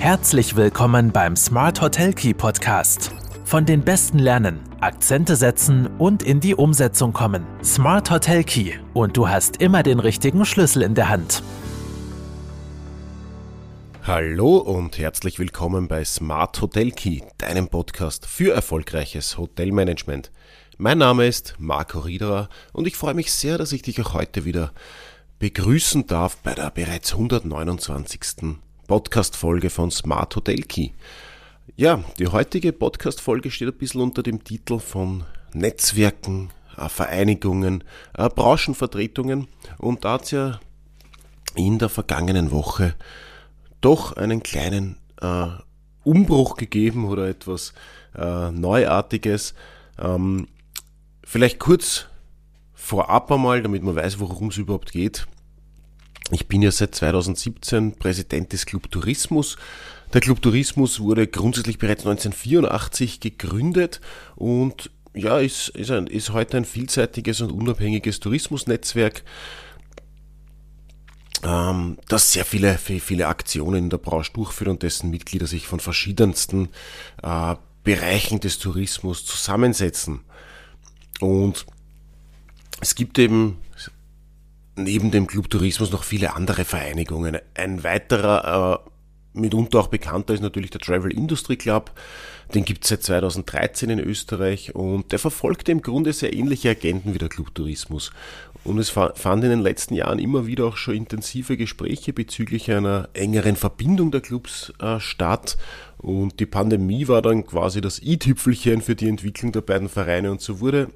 Herzlich willkommen beim Smart Hotel Key Podcast. Von den Besten lernen, Akzente setzen und in die Umsetzung kommen. Smart Hotel Key und du hast immer den richtigen Schlüssel in der Hand. Hallo und herzlich willkommen bei Smart Hotel Key, deinem Podcast für erfolgreiches Hotelmanagement. Mein Name ist Marco Riederer und ich freue mich sehr, dass ich dich auch heute wieder begrüßen darf bei der bereits 129. Podcast-Folge von Smart Hotel Key. Ja, die heutige Podcast-Folge steht ein bisschen unter dem Titel von Netzwerken, äh, Vereinigungen, äh, Branchenvertretungen und da hat es ja in der vergangenen Woche doch einen kleinen äh, Umbruch gegeben oder etwas äh, Neuartiges. Ähm, vielleicht kurz vorab einmal, damit man weiß, worum es überhaupt geht. Ich bin ja seit 2017 Präsident des Club Tourismus. Der Club Tourismus wurde grundsätzlich bereits 1984 gegründet und ja, ist, ist, ein, ist heute ein vielseitiges und unabhängiges Tourismusnetzwerk, ähm, das sehr viele, viele Aktionen in der Branche durchführt und dessen Mitglieder sich von verschiedensten äh, Bereichen des Tourismus zusammensetzen. Und es gibt eben neben dem Club Tourismus noch viele andere Vereinigungen. Ein weiterer, äh, mitunter auch bekannter, ist natürlich der Travel Industry Club. Den gibt es seit 2013 in Österreich und der verfolgte im Grunde sehr ähnliche Agenten wie der Club Tourismus. Und es fand in den letzten Jahren immer wieder auch schon intensive Gespräche bezüglich einer engeren Verbindung der Clubs äh, statt. Und die Pandemie war dann quasi das i-Tüpfelchen für die Entwicklung der beiden Vereine und so wurde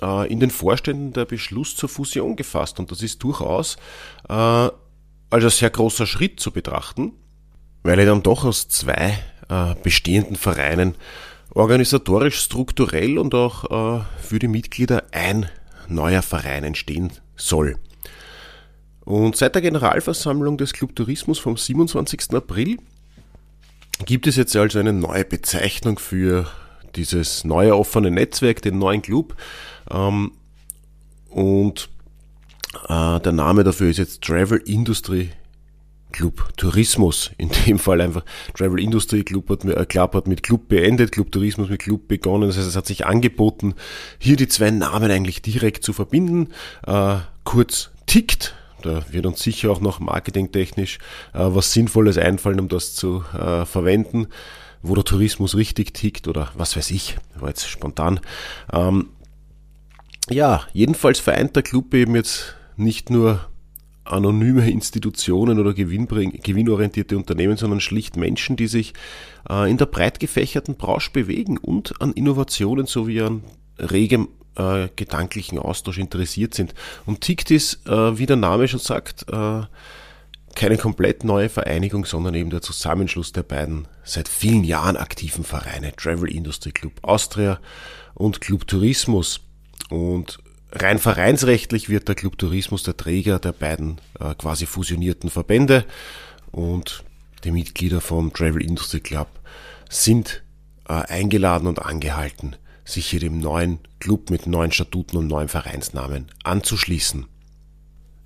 in den Vorständen der Beschluss zur Fusion gefasst. Und das ist durchaus äh, als ein sehr großer Schritt zu betrachten, weil er dann doch aus zwei äh, bestehenden Vereinen organisatorisch, strukturell und auch äh, für die Mitglieder ein neuer Verein entstehen soll. Und seit der Generalversammlung des Club Tourismus vom 27. April gibt es jetzt also eine neue Bezeichnung für dieses neue offene Netzwerk, den neuen Club. Ähm, und äh, der Name dafür ist jetzt Travel Industry Club Tourismus. In dem Fall einfach Travel Industry Club hat, äh, Club hat mit Club beendet, Club Tourismus mit Club begonnen. Das heißt, es hat sich angeboten, hier die zwei Namen eigentlich direkt zu verbinden. Äh, kurz tickt. Da wird uns sicher auch noch marketingtechnisch äh, was Sinnvolles einfallen, um das zu äh, verwenden, wo der Tourismus richtig tickt oder was weiß ich, war jetzt spontan. Ähm, ja, jedenfalls vereint der Club eben jetzt nicht nur anonyme Institutionen oder gewinnorientierte Unternehmen, sondern schlicht Menschen, die sich äh, in der breit gefächerten Branche bewegen und an Innovationen sowie an regem äh, gedanklichen Austausch interessiert sind. Und TICT ist, äh, wie der Name schon sagt, äh, keine komplett neue Vereinigung, sondern eben der Zusammenschluss der beiden seit vielen Jahren aktiven Vereine Travel Industry Club Austria und Club Tourismus. Und rein vereinsrechtlich wird der Club Tourismus der Träger der beiden äh, quasi fusionierten Verbände und die Mitglieder vom Travel Industry Club sind äh, eingeladen und angehalten, sich hier dem neuen Club mit neuen Statuten und neuen Vereinsnamen anzuschließen.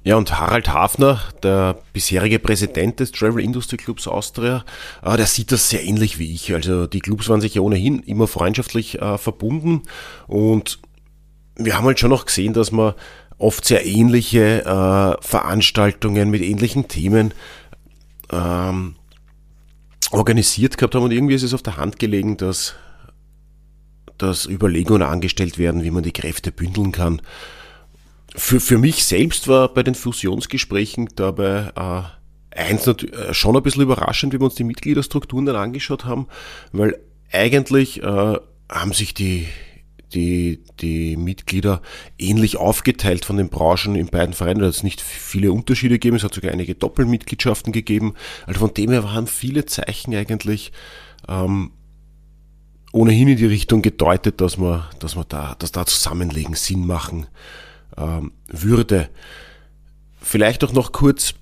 Ja, und Harald Hafner, der bisherige Präsident des Travel Industry Clubs Austria, äh, der sieht das sehr ähnlich wie ich. Also die Clubs waren sich ja ohnehin immer freundschaftlich äh, verbunden und wir haben halt schon noch gesehen, dass man oft sehr ähnliche äh, Veranstaltungen mit ähnlichen Themen ähm, organisiert gehabt haben und irgendwie ist es auf der Hand gelegen, dass, dass Überlegungen angestellt werden, wie man die Kräfte bündeln kann. Für, für mich selbst war bei den Fusionsgesprächen dabei äh, eins äh, schon ein bisschen überraschend, wie wir uns die Mitgliederstrukturen dann angeschaut haben, weil eigentlich äh, haben sich die, die, die Mitglieder ähnlich aufgeteilt von den Branchen in beiden Vereinen. Da hat es nicht viele Unterschiede gegeben, es hat sogar einige Doppelmitgliedschaften gegeben. Also von dem her waren viele Zeichen eigentlich ähm, ohnehin in die Richtung gedeutet, dass man, dass man da, dass da Zusammenlegen Sinn machen ähm, würde. Vielleicht auch noch kurz,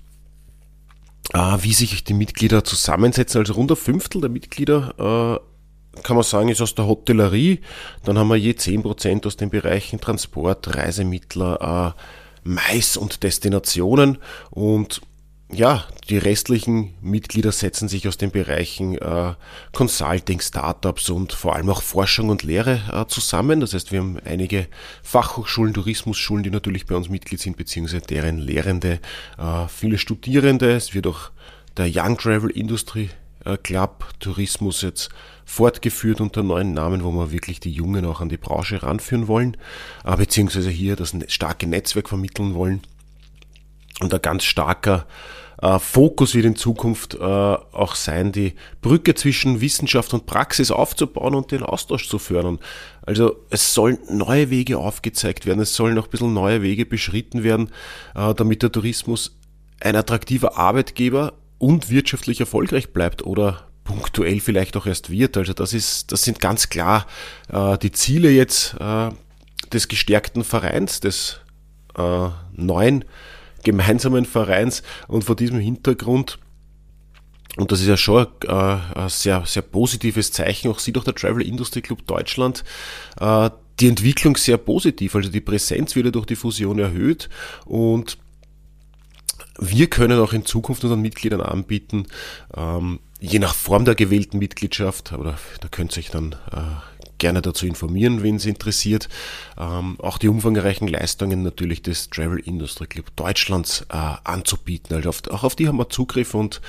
äh, wie sich die Mitglieder zusammensetzen. Also rund ein Fünftel der Mitglieder äh, kann man sagen, ist aus der Hotellerie. Dann haben wir je 10% aus den Bereichen Transport, Reisemittler, äh, Mais und Destinationen. Und ja, die restlichen Mitglieder setzen sich aus den Bereichen äh, Consulting, Startups und vor allem auch Forschung und Lehre äh, zusammen. Das heißt, wir haben einige Fachhochschulen, Tourismusschulen, die natürlich bei uns Mitglied sind, beziehungsweise deren Lehrende, äh, viele Studierende. Es wird auch der Young Travel Industry äh, Club Tourismus jetzt fortgeführt unter neuen Namen, wo wir wirklich die Jungen auch an die Branche ranführen wollen, äh, beziehungsweise hier das starke Netzwerk vermitteln wollen. Und ein ganz starker äh, Fokus wird in Zukunft äh, auch sein, die Brücke zwischen Wissenschaft und Praxis aufzubauen und den Austausch zu fördern. Also es sollen neue Wege aufgezeigt werden, es sollen auch ein bisschen neue Wege beschritten werden, äh, damit der Tourismus ein attraktiver Arbeitgeber und wirtschaftlich erfolgreich bleibt oder punktuell vielleicht auch erst wird. Also das ist, das sind ganz klar äh, die Ziele jetzt äh, des gestärkten Vereins, des äh, neuen gemeinsamen Vereins und vor diesem Hintergrund und das ist ja schon äh, ein sehr, sehr positives Zeichen. Auch sieht auch der Travel Industry Club Deutschland äh, die Entwicklung sehr positiv. Also die Präsenz wird ja durch die Fusion erhöht und wir können auch in Zukunft unseren Mitgliedern anbieten, ähm, je nach Form der gewählten Mitgliedschaft, aber da könnt ihr euch dann äh, gerne dazu informieren, wen es interessiert. Ähm, auch die umfangreichen Leistungen natürlich des Travel Industry Club Deutschlands äh, anzubieten. Also auf, auch auf die haben wir Zugriff und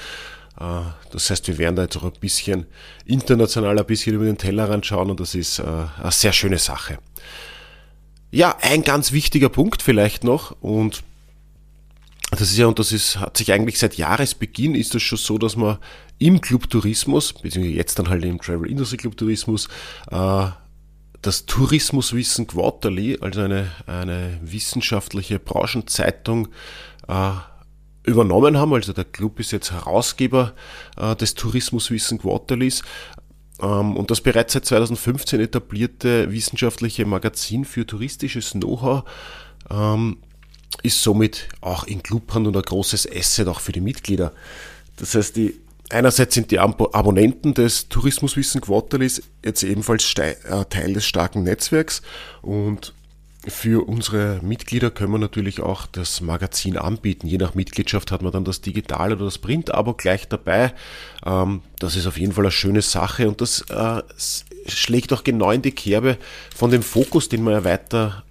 äh, das heißt, wir werden da jetzt auch ein bisschen international ein bisschen über den Tellerrand schauen und das ist äh, eine sehr schöne Sache. Ja, ein ganz wichtiger Punkt vielleicht noch und das ist ja, und das ist, hat sich eigentlich seit Jahresbeginn ist das schon so, dass man im Club Tourismus, beziehungsweise jetzt dann halt im Travel Industry Club Tourismus, äh, das Tourismuswissen Quarterly, also eine, eine wissenschaftliche Branchenzeitung, äh, übernommen haben. Also der Club ist jetzt Herausgeber äh, des Tourismuswissen Quarterlies. Ähm, und das bereits seit 2015 etablierte wissenschaftliche Magazin für touristisches Know-how ähm, ist somit auch in Clubhand und ein großes Asset auch für die Mitglieder. Das heißt, die Einerseits sind die Abonnenten des Tourismuswissen Quarterlies jetzt ebenfalls äh, Teil des starken Netzwerks und für unsere Mitglieder können wir natürlich auch das Magazin anbieten. Je nach Mitgliedschaft hat man dann das Digital- oder das Print-Abo gleich dabei. Ähm, das ist auf jeden Fall eine schöne Sache und das äh, schlägt auch genau in die Kerbe von dem Fokus, den wir ja weiter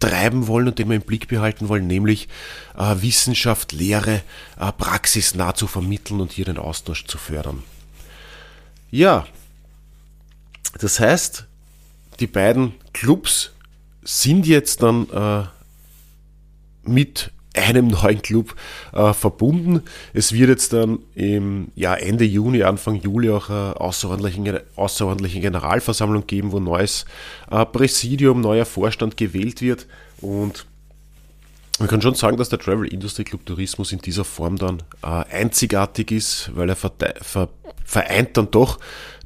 treiben wollen und den wir im Blick behalten wollen, nämlich äh, Wissenschaft, Lehre, äh, praxisnah zu vermitteln und hier den Austausch zu fördern. Ja, das heißt, die beiden Clubs sind jetzt dann äh, mit einem neuen Club äh, verbunden. Es wird jetzt dann im ja, Ende Juni, Anfang Juli auch eine außerordentliche, außerordentliche Generalversammlung geben, wo neues äh, Präsidium, neuer Vorstand gewählt wird. Und man kann schon sagen, dass der Travel Industry Club Tourismus in dieser Form dann äh, einzigartig ist, weil er vereint dann doch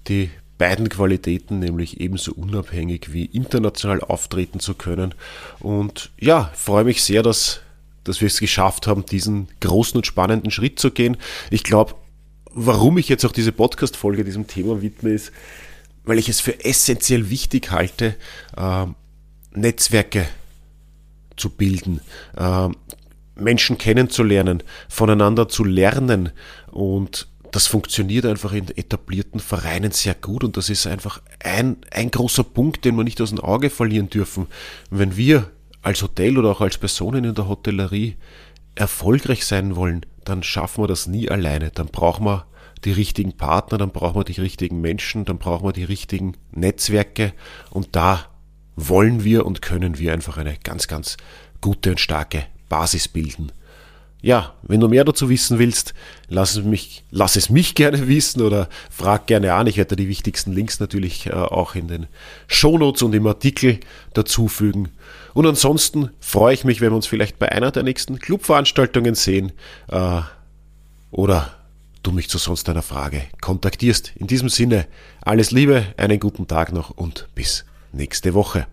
die beiden Qualitäten, nämlich ebenso unabhängig wie international auftreten zu können. Und ja, freue mich sehr, dass dass wir es geschafft haben, diesen großen und spannenden Schritt zu gehen. Ich glaube, warum ich jetzt auch diese Podcast-Folge diesem Thema widme, ist, weil ich es für essentiell wichtig halte, äh, Netzwerke zu bilden, äh, Menschen kennenzulernen, voneinander zu lernen und das funktioniert einfach in etablierten Vereinen sehr gut und das ist einfach ein, ein großer Punkt, den wir nicht aus dem Auge verlieren dürfen. Wenn wir als Hotel oder auch als Personen in der Hotellerie erfolgreich sein wollen, dann schaffen wir das nie alleine. Dann brauchen wir die richtigen Partner, dann brauchen wir die richtigen Menschen, dann brauchen wir die richtigen Netzwerke und da wollen wir und können wir einfach eine ganz, ganz gute und starke Basis bilden. Ja, wenn du mehr dazu wissen willst, lass es mich, lass es mich gerne wissen oder frag gerne an. Ich werde die wichtigsten Links natürlich äh, auch in den Shownotes und im Artikel dazufügen. Und ansonsten freue ich mich, wenn wir uns vielleicht bei einer der nächsten Clubveranstaltungen sehen äh, oder du mich zu sonst einer Frage kontaktierst. In diesem Sinne, alles Liebe, einen guten Tag noch und bis nächste Woche.